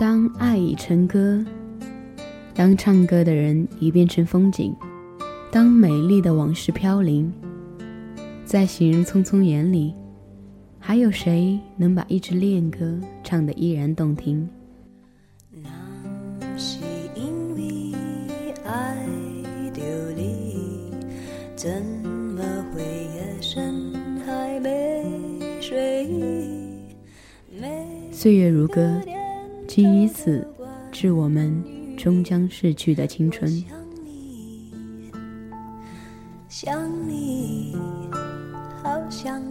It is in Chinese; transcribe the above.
当爱已成歌，当唱歌的人已变成风景，当美丽的往事飘零，在行人匆匆眼里，还有谁能把一支恋歌唱得依然动听？那是因为爱着你，怎么会夜深还没睡意？岁月如歌，请以此致我们终将逝去的青春。想你，好想。